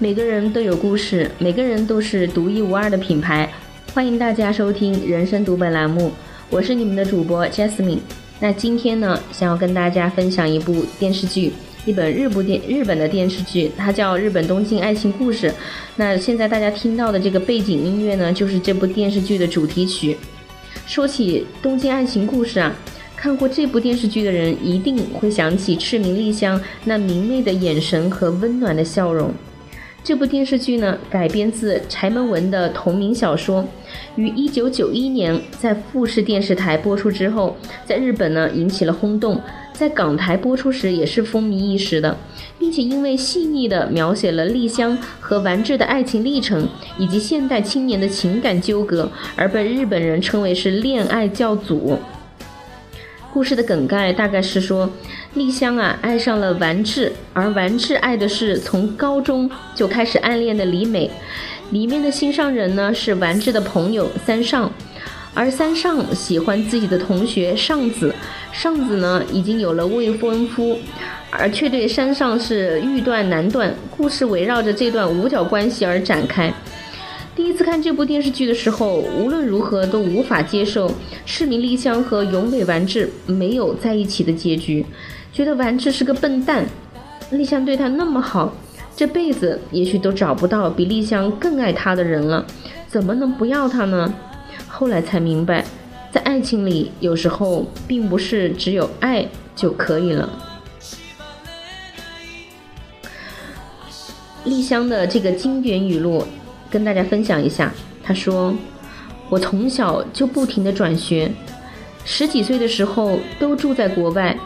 每个人都有故事，每个人都是独一无二的品牌。欢迎大家收听《人生读本》栏目，我是你们的主播 Jasmine。那今天呢，想要跟大家分享一部电视剧，一本日部电日本的电视剧，它叫《日本东京爱情故事》。那现在大家听到的这个背景音乐呢，就是这部电视剧的主题曲。说起《东京爱情故事》啊，看过这部电视剧的人一定会想起赤名莉香那明媚的眼神和温暖的笑容。这部电视剧呢，改编自柴门文的同名小说，于一九九一年在富士电视台播出之后，在日本呢引起了轰动，在港台播出时也是风靡一时的，并且因为细腻地描写了丽香和丸治的爱情历程以及现代青年的情感纠葛，而被日本人称为是恋爱教祖。故事的梗概大概是说，丽香啊爱上了丸治，而丸治爱的是从高中就开始暗恋的李美。里面的心上人呢是丸治的朋友三上，而三上喜欢自己的同学上子，上子呢已经有了未婚夫，而却对山上是欲断难断。故事围绕着这段五角关系而展开。第一次看这部电视剧的时候，无论如何都无法接受市民丽香和永尾完治没有在一起的结局，觉得完治是个笨蛋。丽香对他那么好，这辈子也许都找不到比丽香更爱他的人了，怎么能不要他呢？后来才明白，在爱情里，有时候并不是只有爱就可以了。丽香的这个经典语录。跟大家分享一下，他说：“我从小就不停的转学，十几岁的时候都住在国外，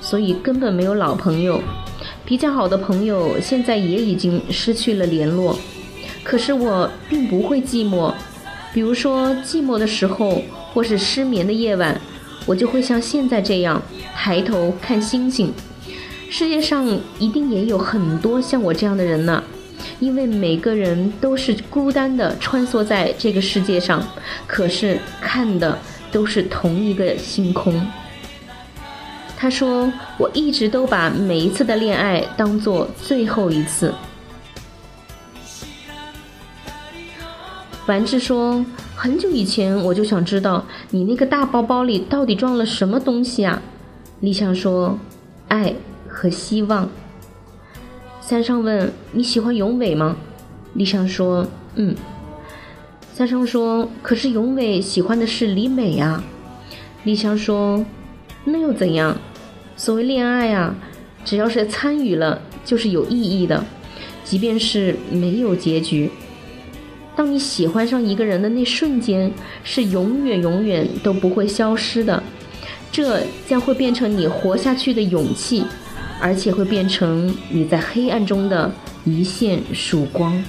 所以根本没有老朋友。比较好的朋友现在也已经失去了联络。可是我并不会寂寞，比如说寂寞的时候，或是失眠的夜晚，我就会像现在这样抬头看星星。世界上一定也有很多像我这样的人呢。”因为每个人都是孤单的穿梭在这个世界上，可是看的都是同一个星空。他说：“我一直都把每一次的恋爱当做最后一次。”丸治说：“很久以前我就想知道你那个大包包里到底装了什么东西啊？”丽香说：“爱和希望。”三上问：“你喜欢永伟吗？”李香说：“嗯。”三上说：“可是永伟喜欢的是李美呀。”李香说：“那又怎样？所谓恋爱啊，只要是参与了，就是有意义的，即便是没有结局。当你喜欢上一个人的那瞬间，是永远永远都不会消失的，这将会变成你活下去的勇气。”而且会变成你在黑暗中的一线曙光。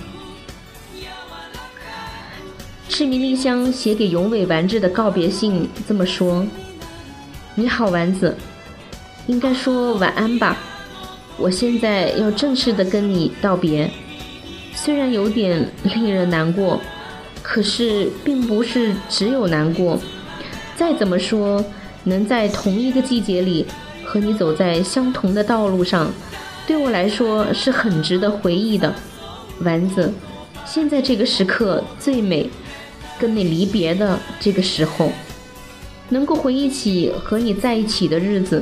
赤名莉香写给永尾丸治的告别信这么说：“你好，丸子，应该说晚安吧。我现在要正式的跟你道别，虽然有点令人难过，可是并不是只有难过。再怎么说，能在同一个季节里。”和你走在相同的道路上，对我来说是很值得回忆的，丸子。现在这个时刻最美，跟你离别的这个时候，能够回忆起和你在一起的日子，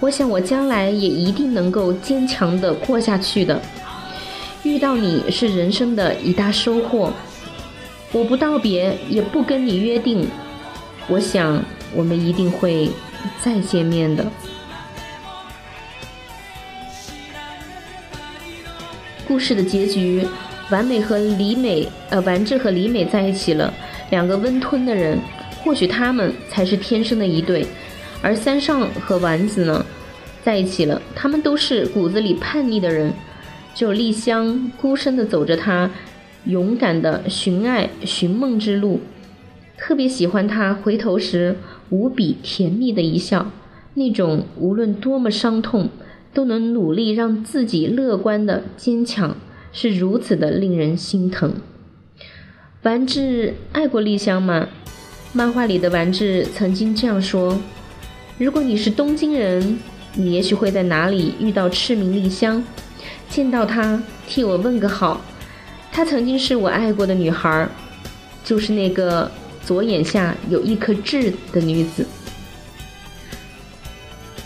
我想我将来也一定能够坚强的过下去的。遇到你是人生的一大收获，我不道别，也不跟你约定，我想我们一定会再见面的。故事的结局，完美和李美，呃，丸治和李美在一起了，两个温吞的人，或许他们才是天生的一对。而三上和丸子呢，在一起了，他们都是骨子里叛逆的人，只有丽香孤身的走着她勇敢的寻爱寻梦之路，特别喜欢他回头时无比甜蜜的一笑，那种无论多么伤痛。都能努力让自己乐观的坚强，是如此的令人心疼。丸治爱过丽香吗？漫画里的丸治曾经这样说：“如果你是东京人，你也许会在哪里遇到赤名丽香。见到她替我问个好。她曾经是我爱过的女孩，就是那个左眼下有一颗痣的女子。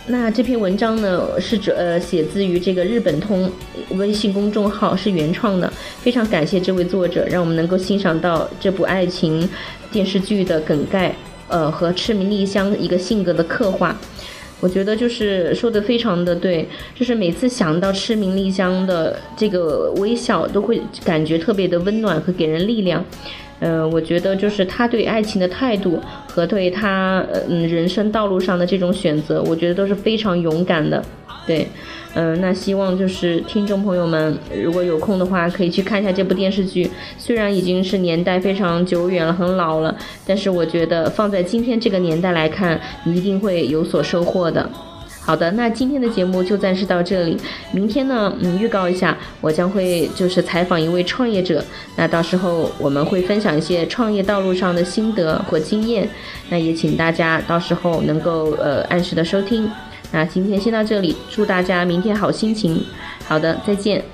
那这篇文章呢，是呃写自于这个日本通微信公众号，是原创的。非常感谢这位作者，让我们能够欣赏到这部爱情电视剧的梗概，呃和赤名丽香一个性格的刻画。我觉得就是说的非常的对，就是每次想到赤名丽香的这个微笑，都会感觉特别的温暖和给人力量。呃，我觉得就是他对爱情的态度和对他嗯人生道路上的这种选择，我觉得都是非常勇敢的。对，嗯，那希望就是听众朋友们如果有空的话，可以去看一下这部电视剧。虽然已经是年代非常久远了，很老了，但是我觉得放在今天这个年代来看，你一定会有所收获的。好的，那今天的节目就暂时到这里。明天呢，嗯，预告一下，我将会就是采访一位创业者。那到时候我们会分享一些创业道路上的心得和经验。那也请大家到时候能够呃按时的收听。那今天先到这里，祝大家明天好心情。好的，再见。